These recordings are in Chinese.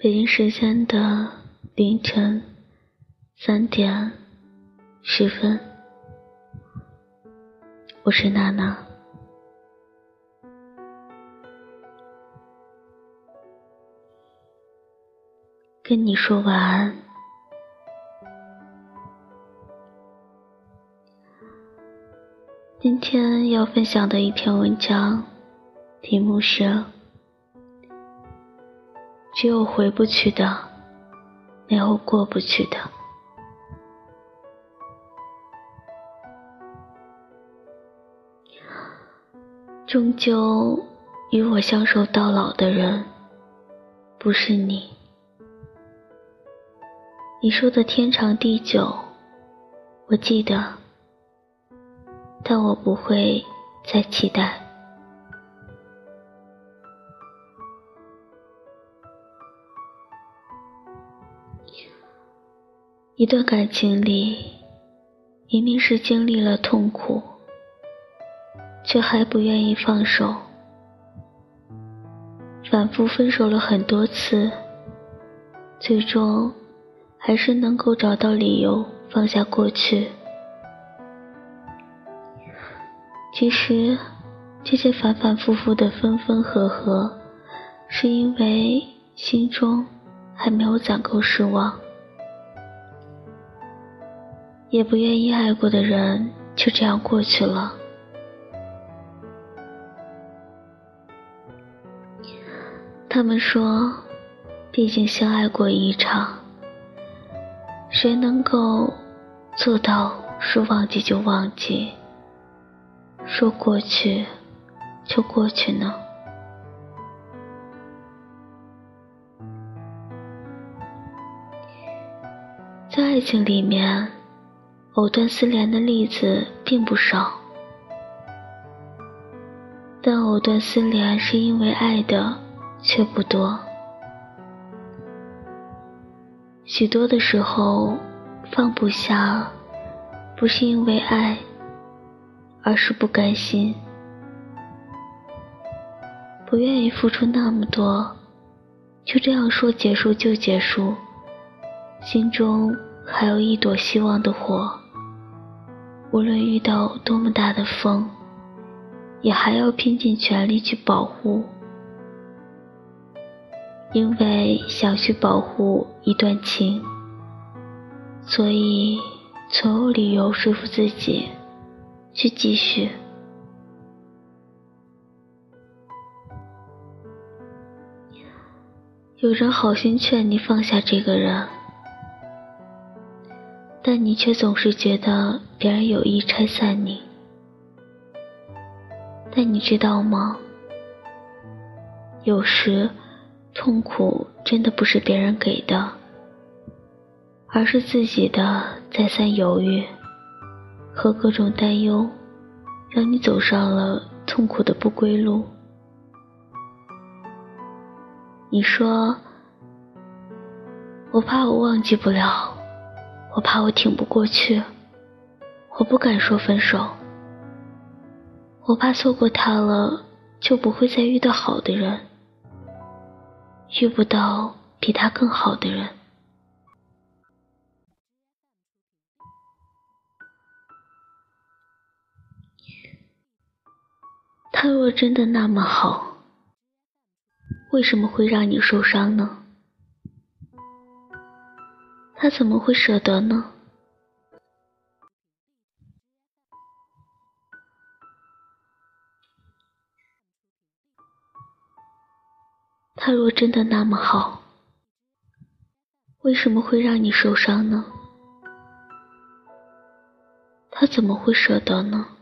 北京时间的凌晨三点十分，我是娜娜，跟你说晚安。今天要分享的一篇文章，题目是。只有回不去的，没有过不去的。终究与我相守到老的人，不是你。你说的天长地久，我记得，但我不会再期待。一段感情里，明明是经历了痛苦，却还不愿意放手，反复分手了很多次，最终还是能够找到理由放下过去。其实，这些反反复复的分分合合，是因为心中还没有攒够失望。也不愿意爱过的人就这样过去了。他们说，毕竟相爱过一场，谁能够做到说忘记就忘记，说过去就过去呢？在爱情里面。藕断丝连的例子并不少，但藕断丝连是因为爱的却不多。许多的时候放不下，不是因为爱，而是不甘心，不愿意付出那么多，就这样说结束就结束，心中还有一朵希望的火。无论遇到多么大的风，也还要拼尽全力去保护，因为想去保护一段情，所以总有理由说服自己去继续。有人好心劝你放下这个人。但你却总是觉得别人有意拆散你。但你知道吗？有时痛苦真的不是别人给的，而是自己的再三犹豫和各种担忧，让你走上了痛苦的不归路。你说，我怕我忘记不了。我怕我挺不过去，我不敢说分手。我怕错过他了，就不会再遇到好的人，遇不到比他更好的人。他若真的那么好，为什么会让你受伤呢？他怎么会舍得呢？他若真的那么好，为什么会让你受伤呢？他怎么会舍得呢？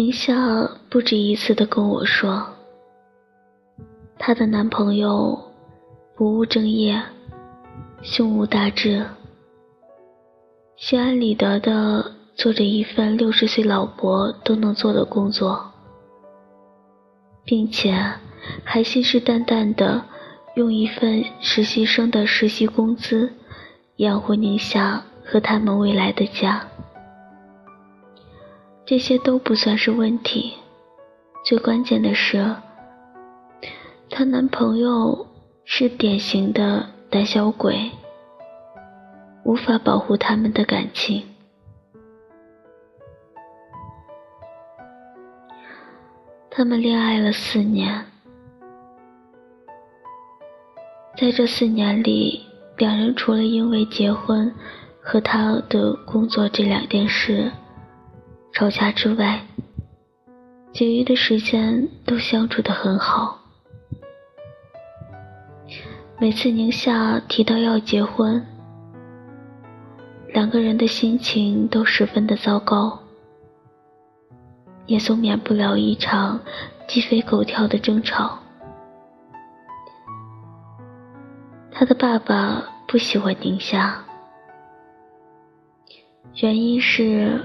宁夏不止一次的跟我说，她的男朋友不务正业，胸无大志，心安理得的做着一份六十岁老婆都能做的工作，并且还信誓旦旦的用一份实习生的实习工资养活宁夏和他们未来的家。这些都不算是问题，最关键的是，她男朋友是典型的胆小鬼，无法保护他们的感情。他们恋爱了四年，在这四年里，两人除了因为结婚和他的工作这两件事吵架之外，其余的时间都相处得很好。每次宁夏提到要结婚，两个人的心情都十分的糟糕。也总免不了一场鸡飞狗跳的争吵。他的爸爸不喜欢宁夏，原因是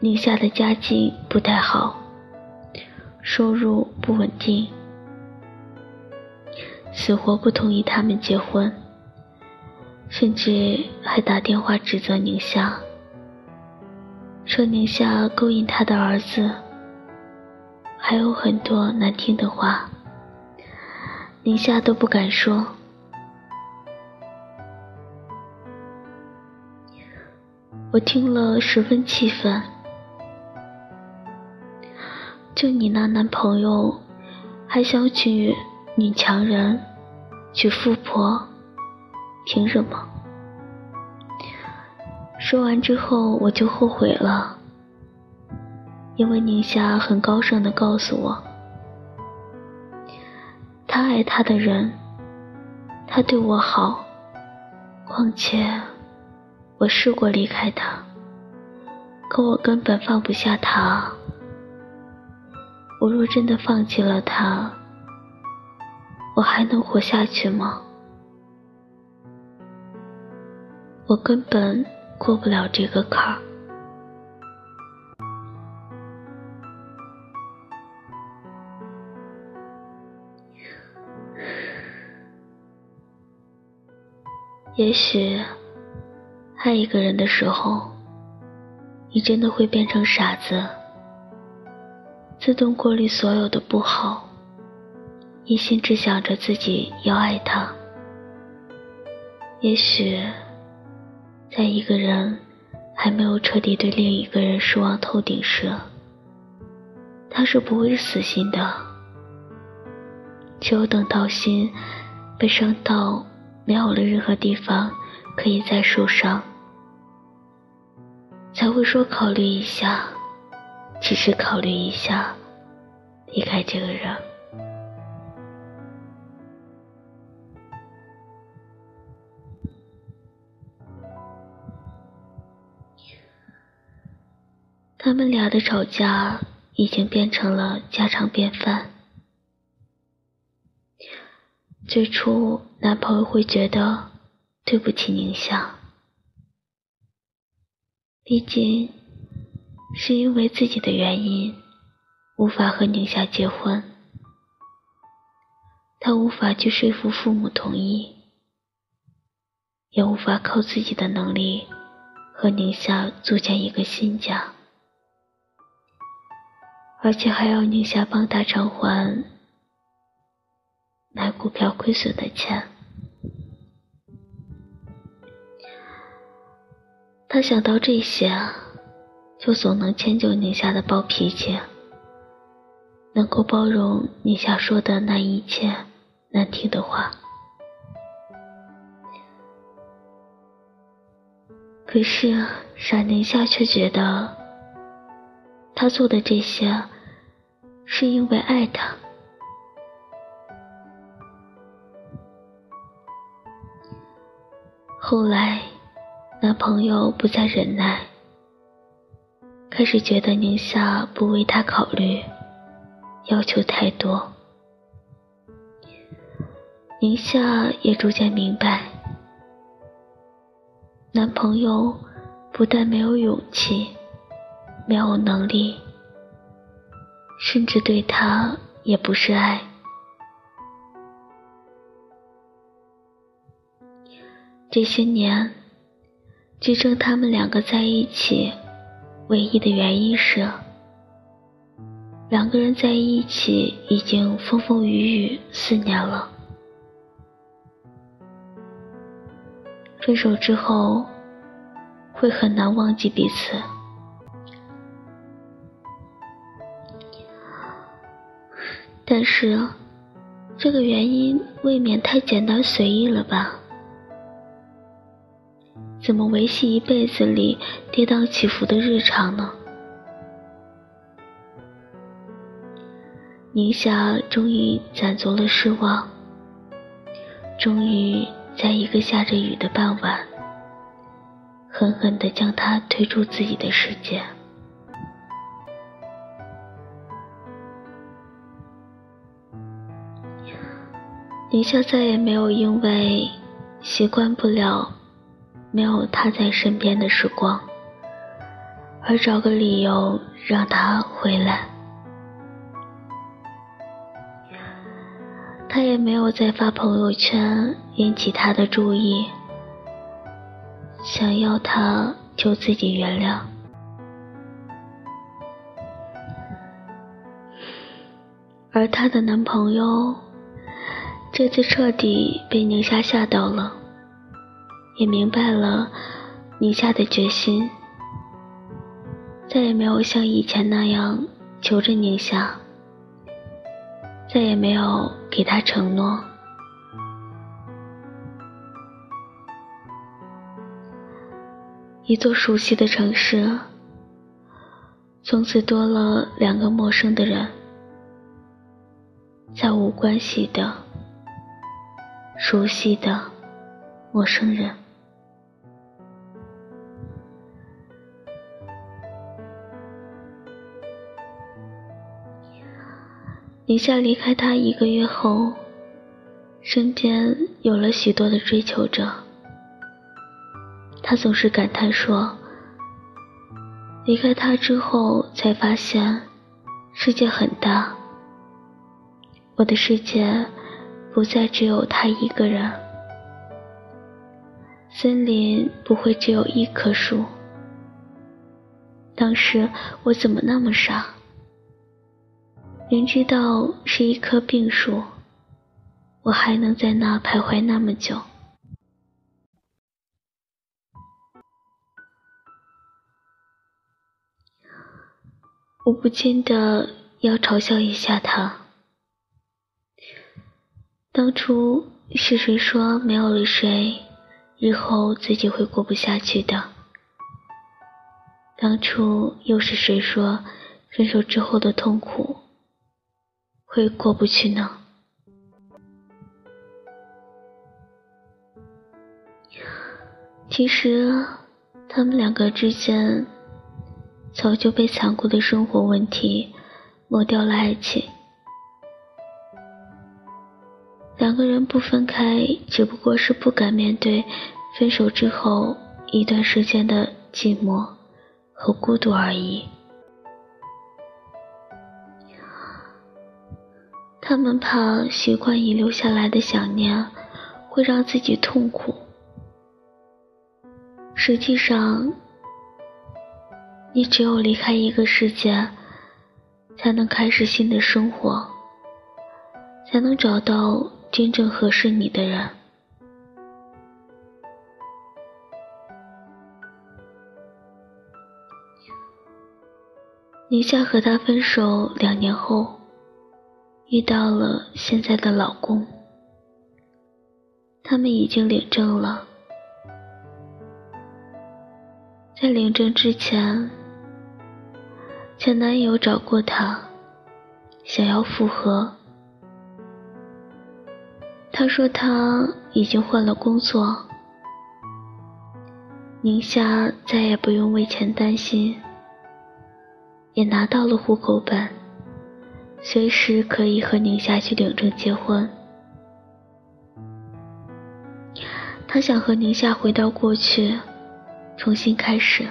宁夏的家境不太好，收入不稳定，死活不同意他们结婚，甚至还打电话指责宁夏。说宁夏勾引他的儿子，还有很多难听的话，宁夏都不敢说。我听了十分气愤，就你那男朋友，还想娶女强人，娶富婆，凭什么？说完之后，我就后悔了，因为宁夏很高尚的告诉我，他爱他的人，他对我好，况且我试过离开他，可我根本放不下他。我若真的放弃了他，我还能活下去吗？我根本。过不了这个坎儿。也许，爱一个人的时候，你真的会变成傻子，自动过滤所有的不好，一心只想着自己要爱他。也许。在一个人还没有彻底对另一个人失望透顶时，他是不会死心的。只有等到心被伤到没有了任何地方可以再受伤，才会说考虑一下，只是考虑一下，离开这个人。他们俩的吵架已经变成了家常便饭。最初，男朋友会觉得对不起宁夏，毕竟是因为自己的原因无法和宁夏结婚，他无法去说服父母同意，也无法靠自己的能力和宁夏组建一个新家。而且还要宁夏帮他偿还买股票亏损的钱。他想到这些，就总能迁就宁夏的暴脾气，能够包容宁夏说的那一切难听的话。可是傻宁夏却觉得。他做的这些，是因为爱他。后来，男朋友不再忍耐，开始觉得宁夏不为他考虑，要求太多。宁夏也逐渐明白，男朋友不但没有勇气。没有能力，甚至对他也不是爱。这些年，支撑他们两个在一起，唯一的原因是，两个人在一起已经风风雨雨四年了，分手之后会很难忘记彼此。但是，这个原因未免太简单随意了吧？怎么维系一辈子里跌宕起伏的日常呢？宁夏终于攒足了失望，终于在一个下着雨的傍晚，狠狠地将他推出自己的世界。宁夏再也没有因为习惯不了没有他在身边的时光，而找个理由让他回来。他也没有再发朋友圈引起他的注意，想要他就自己原谅。而她的男朋友。这次彻底被宁夏吓到了，也明白了宁夏的决心，再也没有像以前那样求着宁夏，再也没有给他承诺。一座熟悉的城市，从此多了两个陌生的人，再无关系的。熟悉的陌生人，宁夏离开他一个月后，身边有了许多的追求者。他总是感叹说：“离开他之后，才发现世界很大，我的世界。”不再只有他一个人，森林不会只有一棵树。当时我怎么那么傻？明知道是一棵病树，我还能在那徘徊那么久。我不禁的要嘲笑一下他。当初是谁说没有了谁，日后自己会过不下去的？当初又是谁说分手之后的痛苦会过不去呢？其实，他们两个之间早就被残酷的生活问题磨掉了爱情。两个人不分开，只不过是不敢面对分手之后一段时间的寂寞和孤独而已。他们怕习惯遗留下来的想念会让自己痛苦。实际上，你只有离开一个世界，才能开始新的生活，才能找到。真正合适你的人。宁夏和他分手两年后，遇到了现在的老公。他们已经领证了，在领证之前，前男友找过她，想要复合。他说他已经换了工作，宁夏再也不用为钱担心，也拿到了户口本，随时可以和宁夏去领证结婚。他想和宁夏回到过去，重新开始。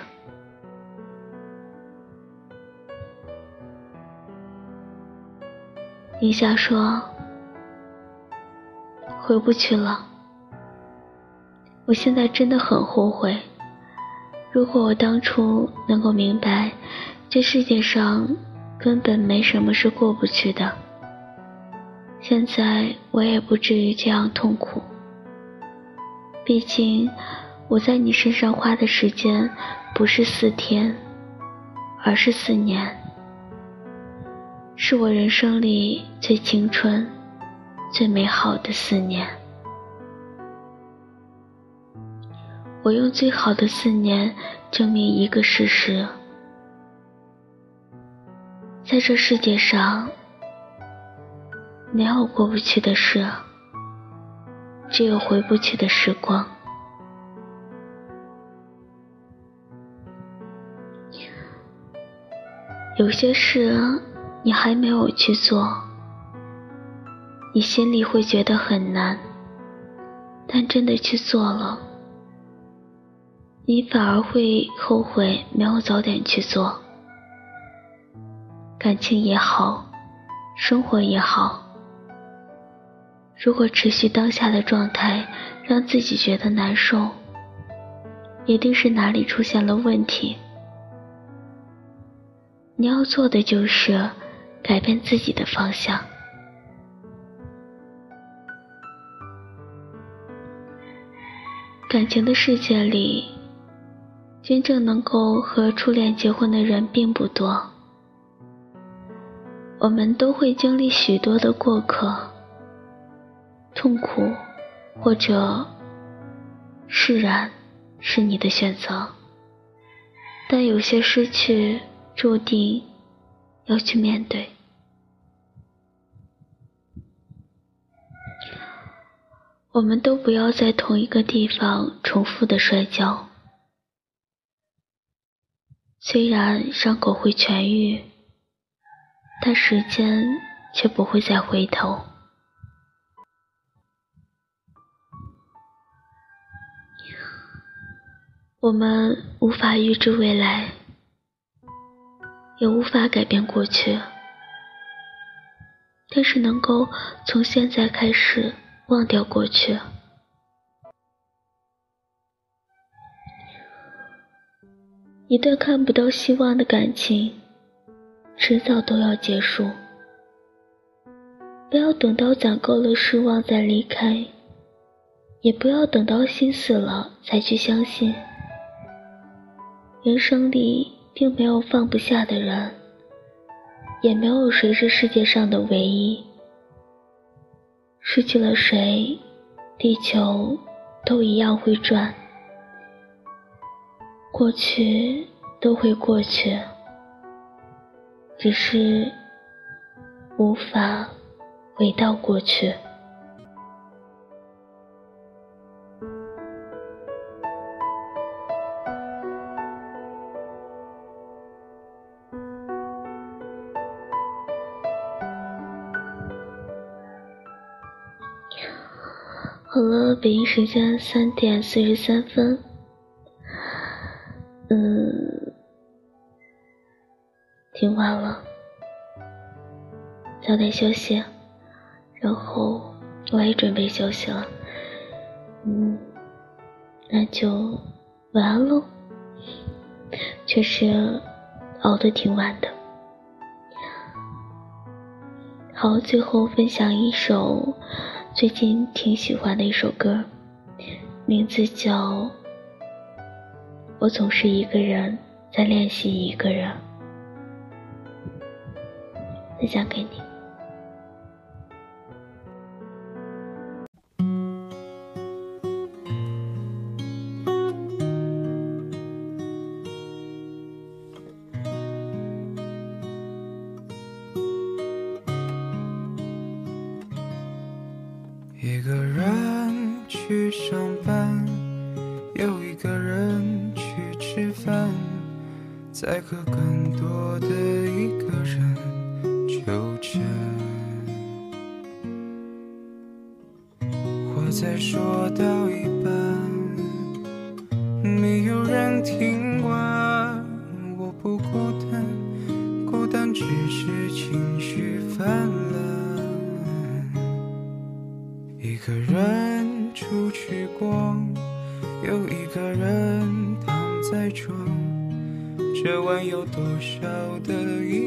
宁夏说。回不去了。我现在真的很后悔，如果我当初能够明白，这世界上根本没什么是过不去的，现在我也不至于这样痛苦。毕竟，我在你身上花的时间不是四天，而是四年，是我人生里最青春、最美好的四年。我用最好的四年证明一个事实：在这世界上，没有过不去的事。只有回不去的时光。有些事你还没有去做，你心里会觉得很难，但真的去做了，你反而会后悔没有早点去做。感情也好，生活也好。如果持续当下的状态，让自己觉得难受，一定是哪里出现了问题。你要做的就是改变自己的方向。感情的世界里，真正能够和初恋结婚的人并不多。我们都会经历许多的过客。痛苦，或者释然，是你的选择。但有些失去，注定要去面对。我们都不要在同一个地方重复的摔跤。虽然伤口会痊愈，但时间却不会再回头。我们无法预知未来，也无法改变过去，但是能够从现在开始忘掉过去。一段看不到希望的感情，迟早都要结束。不要等到攒够了失望再离开，也不要等到心死了才去相信。人生里并没有放不下的人，也没有谁是世界上的唯一。失去了谁，地球都一样会转。过去都会过去，只是无法回到过去。好了，北京时间三点四十三分，挺晚了，早点休息，然后我也准备休息了，嗯，那就晚安喽。确实熬得挺晚的，好，最后分享一首。最近挺喜欢的一首歌，名字叫《我总是一个人在练习一个人》，分享给你。一个人去上班，又一个人去吃饭，再和更多的一个人纠缠。话才说到一半，没有人听完。我不孤单，孤单只是情绪泛滥。一个人出去逛，有一个人躺在床，这晚有多少的一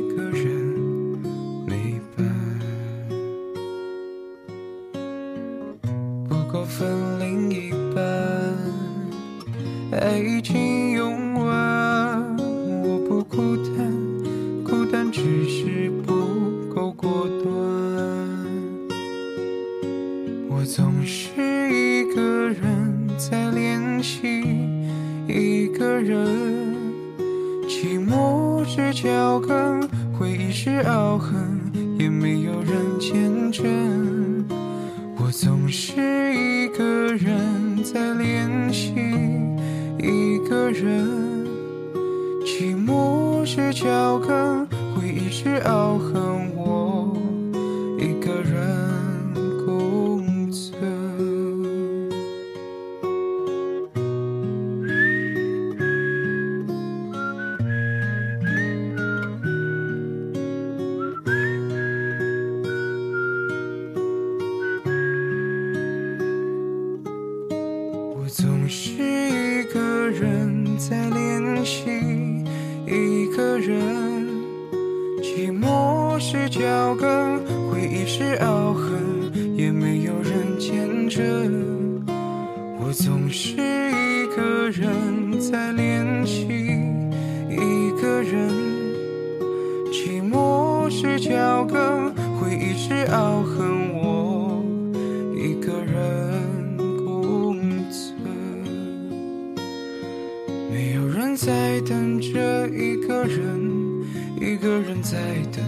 分另一半，爱已经用完，我不孤单，孤单只是不够果断。我总是一个人在练习，一个人，寂寞是脚跟，回忆是凹痕，回忆是是傲恨，我一个人共存。没有人在等着一个人，一个人在等